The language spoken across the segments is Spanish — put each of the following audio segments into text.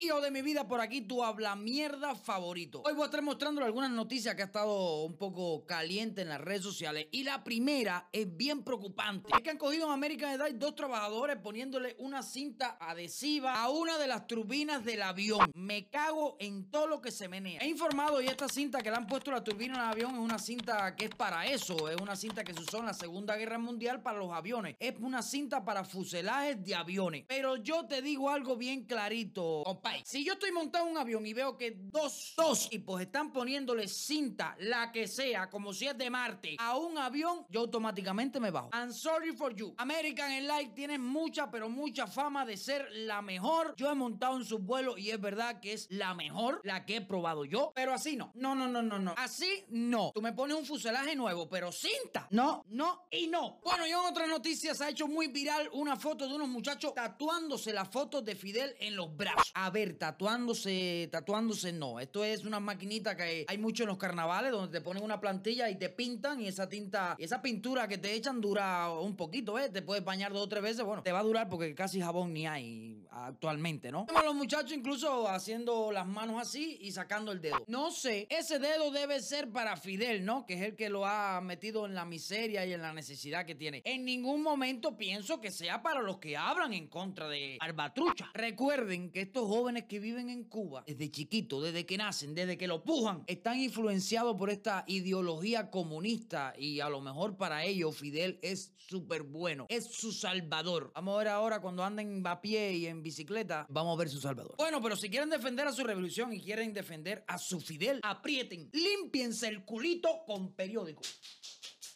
Hijo de mi vida, por aquí tu habla mierda favorito. Hoy voy a estar mostrando algunas noticias que ha estado un poco caliente en las redes sociales. Y la primera es bien preocupante. Es que han cogido en América Edad dos trabajadores poniéndole una cinta adhesiva a una de las turbinas del avión. Me cago en todo lo que se menea. He informado y esta cinta que le han puesto la turbina al avión es una cinta que es para eso. Es una cinta que se usó en la Segunda Guerra Mundial para los aviones. Es una cinta para fuselajes de aviones. Pero yo te digo algo bien clarito, si yo estoy montado en un avión y veo que dos, dos pues están poniéndole cinta, la que sea, como si es de Marte, a un avión, yo automáticamente me bajo. I'm sorry for you. American Airlines tiene mucha, pero mucha fama de ser la mejor. Yo he montado en sus vuelos y es verdad que es la mejor, la que he probado yo, pero así no. No, no, no, no, no. Así no. Tú me pones un fuselaje nuevo, pero cinta. No, no y no. Bueno, y en otras noticias ha hecho muy viral una foto de unos muchachos tatuándose la foto de Fidel en los brazos. A ver, tatuándose, tatuándose no. Esto es una maquinita que hay mucho en los carnavales donde te ponen una plantilla y te pintan y esa tinta, esa pintura que te echan dura un poquito, ¿eh? Te puedes bañar dos o tres veces, bueno, te va a durar porque casi jabón ni hay actualmente, ¿no? Los muchachos incluso haciendo las manos así y sacando el dedo. No sé, ese dedo debe ser para Fidel, ¿no? Que es el que lo ha metido en la miseria y en la necesidad que tiene. En ningún momento pienso que sea para los que hablan en contra de Arbatrucha. Recuerden que estos jóvenes que viven en Cuba, desde chiquito, desde que nacen, desde que lo pujan, están influenciados por esta ideología comunista y a lo mejor para ellos Fidel es súper bueno, es su salvador. Vamos a ver ahora cuando anden a pie y en bicicleta, vamos a ver su salvador. Bueno, pero si quieren defender a su revolución y quieren defender a su Fidel, aprieten, limpiense el culito con periódico.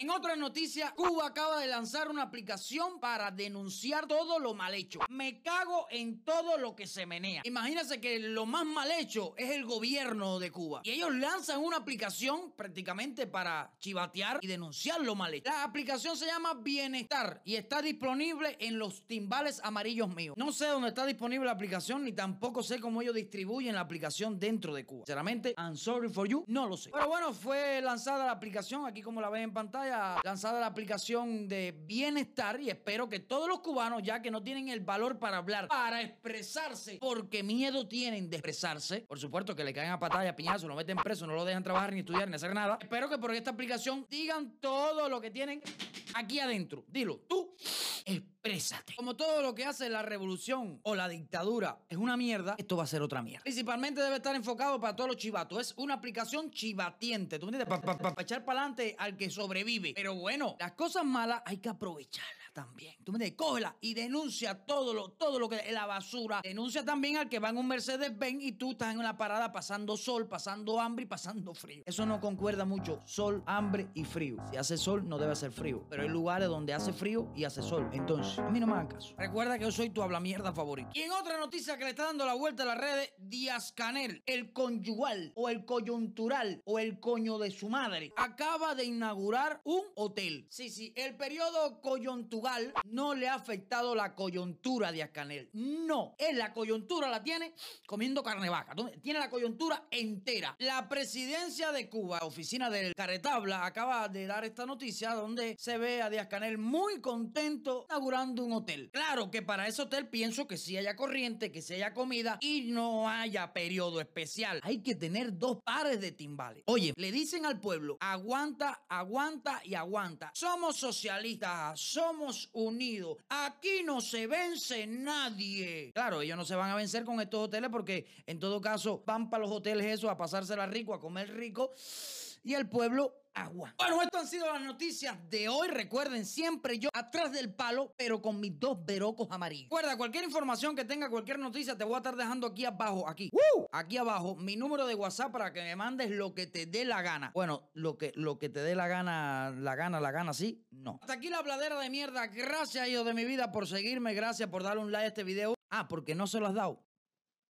En otra noticia, Cuba acaba de lanzar una aplicación para denunciar todo lo mal hecho. Me cago en todo lo que se menea. Imagínense que lo más mal hecho es el gobierno de Cuba. Y ellos lanzan una aplicación prácticamente para chivatear y denunciar lo mal hecho. La aplicación se llama Bienestar y está disponible en los timbales amarillos míos. No sé dónde está disponible la aplicación ni tampoco sé cómo ellos distribuyen la aplicación dentro de Cuba. Sinceramente, I'm sorry for you, no lo sé. Pero bueno, fue lanzada la aplicación aquí como la ven en pantalla lanzada la aplicación de bienestar y espero que todos los cubanos, ya que no tienen el valor para hablar, para expresarse, porque miedo tienen de expresarse, por supuesto que le caen a patada piñazo, lo meten preso, no lo dejan trabajar ni estudiar ni hacer nada. Espero que por esta aplicación digan todo lo que tienen aquí adentro. Dilo, tú exprésate. Como todo lo que hace la revolución o la dictadura es una mierda, esto va a ser otra mierda. Principalmente debe estar enfocado para todos los chivatos. Es una aplicación chivatiente. ¿Tú me entiendes? Para echar para adelante al que sobrevive. Pero bueno, las cosas malas hay que aprovecharlas también. Tú me entiendes? Cógela y denuncia todo lo, todo lo que es la basura. Denuncia también al que va en un Mercedes-Benz y tú estás en una parada pasando sol, pasando hambre y pasando frío. Eso no concuerda mucho. Sol, hambre y frío. Si hace sol, no debe hacer frío. Pero hay lugares donde hace frío y hace sol. Entonces, a mí no me hagan caso. Recuerda que yo soy tu habla mierda favorito. Y en otra noticia que le está dando la vuelta a las redes, Díaz Canel, el conyugal o el coyuntural o el coño de su madre, acaba de inaugurar un hotel. Sí, sí, el periodo coyuntural no le ha afectado la coyuntura de Canel. No, es la coyuntura la tiene comiendo carne vaca. Tiene la coyuntura entera. La presidencia de Cuba, oficina del Caretabla, acaba de dar esta noticia donde se ve a Díaz Canel muy contento inaugurando un hotel. Claro que para ese hotel pienso que si haya corriente, que si haya comida y no haya periodo especial. Hay que tener dos pares de timbales. Oye, le dicen al pueblo, aguanta, aguanta y aguanta. Somos socialistas, somos unidos. Aquí no se vence nadie. Claro, ellos no se van a vencer con estos hoteles porque en todo caso van para los hoteles esos a pasársela rico, a comer rico y el pueblo agua. Bueno, esto han sido las noticias de hoy. Recuerden, siempre yo atrás del palo, pero con mis dos verocos amarillos. Recuerda, cualquier información que tenga, cualquier noticia, te voy a estar dejando aquí abajo, aquí. Aquí abajo, mi número de WhatsApp para que me mandes lo que te dé la gana. Bueno, lo que, lo que te dé la gana, la gana, la gana, sí, no. Hasta aquí la habladera de mierda. Gracias, hijo de mi vida, por seguirme. Gracias por darle un like a este video. Ah, porque no se lo has dado.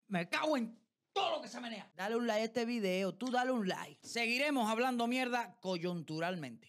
Me cago en todo lo que se menea. Dale un like a este video, tú dale un like. Seguiremos hablando mierda coyunturalmente.